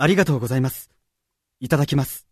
ありがとうございます。いただきます。